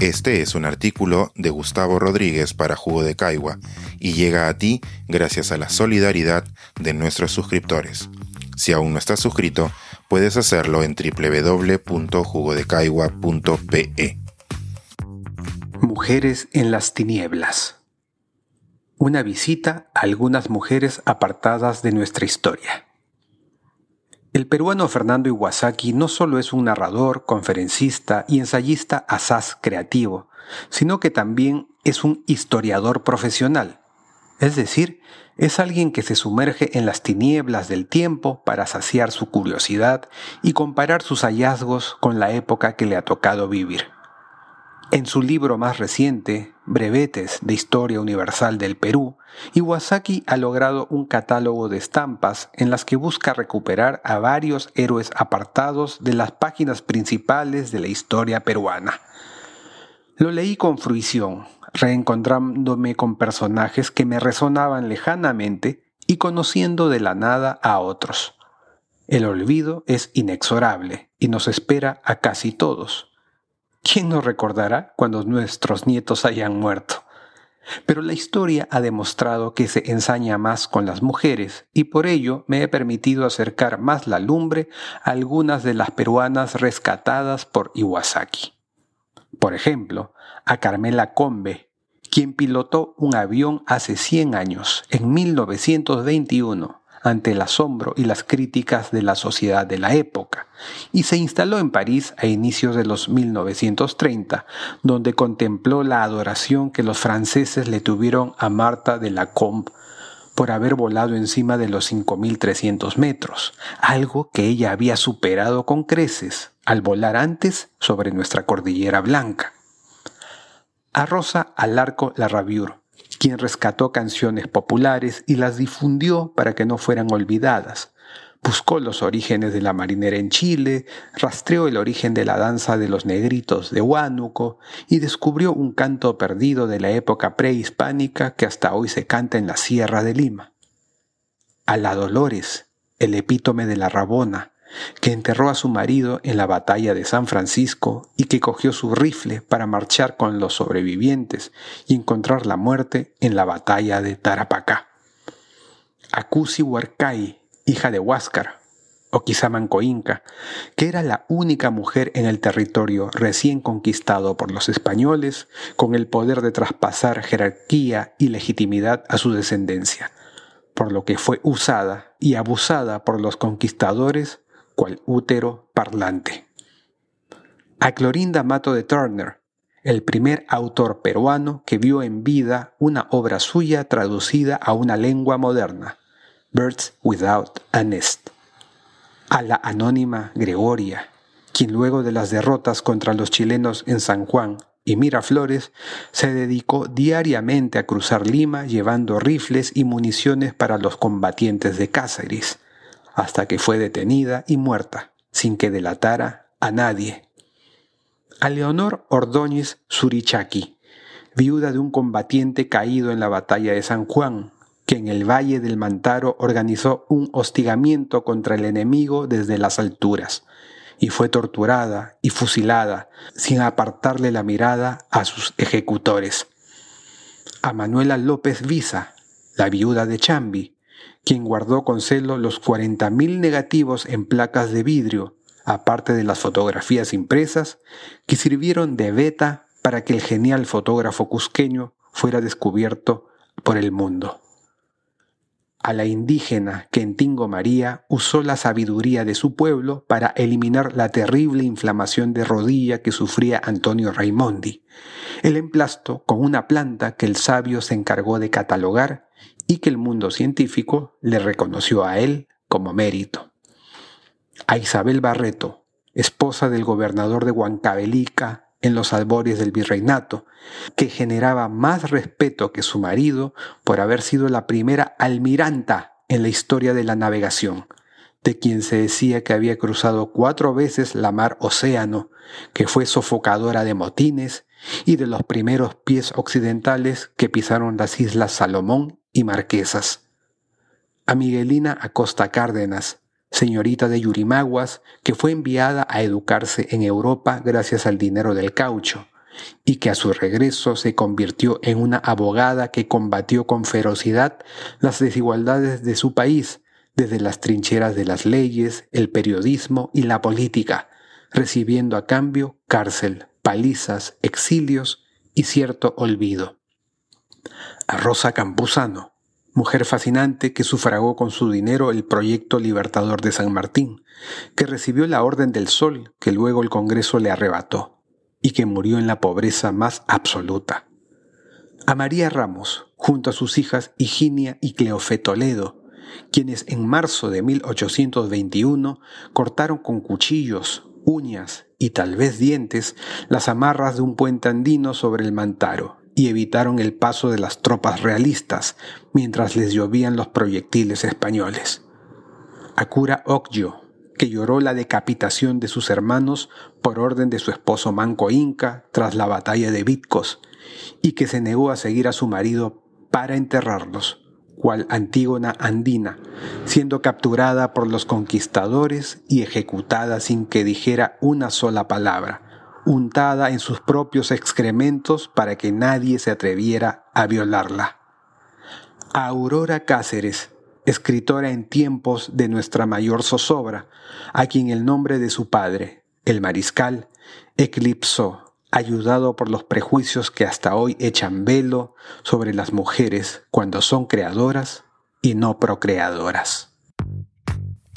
Este es un artículo de Gustavo Rodríguez para Jugo de Caigua y llega a ti gracias a la solidaridad de nuestros suscriptores. Si aún no estás suscrito, puedes hacerlo en www.jugodecaigua.pe. Mujeres en las tinieblas. Una visita a algunas mujeres apartadas de nuestra historia. El peruano Fernando Iwasaki no solo es un narrador, conferencista y ensayista asaz creativo, sino que también es un historiador profesional. Es decir, es alguien que se sumerge en las tinieblas del tiempo para saciar su curiosidad y comparar sus hallazgos con la época que le ha tocado vivir. En su libro más reciente, Brevetes de Historia Universal del Perú, Iwasaki ha logrado un catálogo de estampas en las que busca recuperar a varios héroes apartados de las páginas principales de la historia peruana. Lo leí con fruición, reencontrándome con personajes que me resonaban lejanamente y conociendo de la nada a otros. El olvido es inexorable y nos espera a casi todos ¿Quién nos recordará cuando nuestros nietos hayan muerto? Pero la historia ha demostrado que se ensaña más con las mujeres y por ello me he permitido acercar más la lumbre a algunas de las peruanas rescatadas por Iwasaki. Por ejemplo, a Carmela Combe, quien pilotó un avión hace 100 años, en 1921, ante el asombro y las críticas de la sociedad de la época, y se instaló en París a inicios de los 1930, donde contempló la adoración que los franceses le tuvieron a Marta de la Combe por haber volado encima de los 5.300 metros, algo que ella había superado con creces al volar antes sobre nuestra cordillera blanca. A Rosa Alarco Larraviur, quien rescató canciones populares y las difundió para que no fueran olvidadas. Buscó los orígenes de la marinera en Chile, rastreó el origen de la danza de los negritos de Huánuco y descubrió un canto perdido de la época prehispánica que hasta hoy se canta en la Sierra de Lima. A la Dolores, el epítome de la Rabona, que enterró a su marido en la batalla de San Francisco y que cogió su rifle para marchar con los sobrevivientes y encontrar la muerte en la batalla de Tarapacá. Acusi Huarcay, hija de Huáscar, o quizá Manco Inca, que era la única mujer en el territorio recién conquistado por los españoles, con el poder de traspasar jerarquía y legitimidad a su descendencia, por lo que fue usada y abusada por los conquistadores cual útero parlante. A Clorinda Mato de Turner, el primer autor peruano que vio en vida una obra suya traducida a una lengua moderna, Birds Without a Nest. A la anónima Gregoria, quien luego de las derrotas contra los chilenos en San Juan y Miraflores, se dedicó diariamente a cruzar Lima llevando rifles y municiones para los combatientes de Cáceres, hasta que fue detenida y muerta, sin que delatara a nadie. A Leonor Ordóñez Surichaki, viuda de un combatiente caído en la batalla de San Juan, que en el Valle del Mantaro organizó un hostigamiento contra el enemigo desde las alturas, y fue torturada y fusilada sin apartarle la mirada a sus ejecutores. A Manuela López Visa, la viuda de Chambi, quien guardó con celo los 40.000 negativos en placas de vidrio, aparte de las fotografías impresas, que sirvieron de beta para que el genial fotógrafo cusqueño fuera descubierto por el mundo. A la indígena Quentingo María usó la sabiduría de su pueblo para eliminar la terrible inflamación de rodilla que sufría Antonio Raimondi. El emplasto con una planta que el sabio se encargó de catalogar y que el mundo científico le reconoció a él como mérito. A Isabel Barreto, esposa del gobernador de Huancavelica en los albores del virreinato, que generaba más respeto que su marido por haber sido la primera almiranta en la historia de la navegación, de quien se decía que había cruzado cuatro veces la mar Océano, que fue sofocadora de motines, y de los primeros pies occidentales que pisaron las islas Salomón y Marquesas. A Miguelina Acosta Cárdenas, señorita de Yurimaguas, que fue enviada a educarse en Europa gracias al dinero del caucho, y que a su regreso se convirtió en una abogada que combatió con ferocidad las desigualdades de su país desde las trincheras de las leyes, el periodismo y la política, recibiendo a cambio cárcel, palizas, exilios y cierto olvido. A Rosa Campuzano, mujer fascinante que sufragó con su dinero el proyecto libertador de San Martín, que recibió la Orden del Sol que luego el Congreso le arrebató y que murió en la pobreza más absoluta. A María Ramos, junto a sus hijas Higinia y Cleofé Toledo, quienes en marzo de 1821 cortaron con cuchillos, uñas y tal vez dientes las amarras de un puente andino sobre el Mantaro y evitaron el paso de las tropas realistas mientras les llovían los proyectiles españoles. Akura Okyo, que lloró la decapitación de sus hermanos por orden de su esposo Manco Inca tras la batalla de Vitcos, y que se negó a seguir a su marido para enterrarlos cual Antígona andina, siendo capturada por los conquistadores y ejecutada sin que dijera una sola palabra, untada en sus propios excrementos para que nadie se atreviera a violarla. Aurora Cáceres, escritora en tiempos de nuestra mayor zozobra, a quien el nombre de su padre, el mariscal, eclipsó ayudado por los prejuicios que hasta hoy echan velo sobre las mujeres cuando son creadoras y no procreadoras.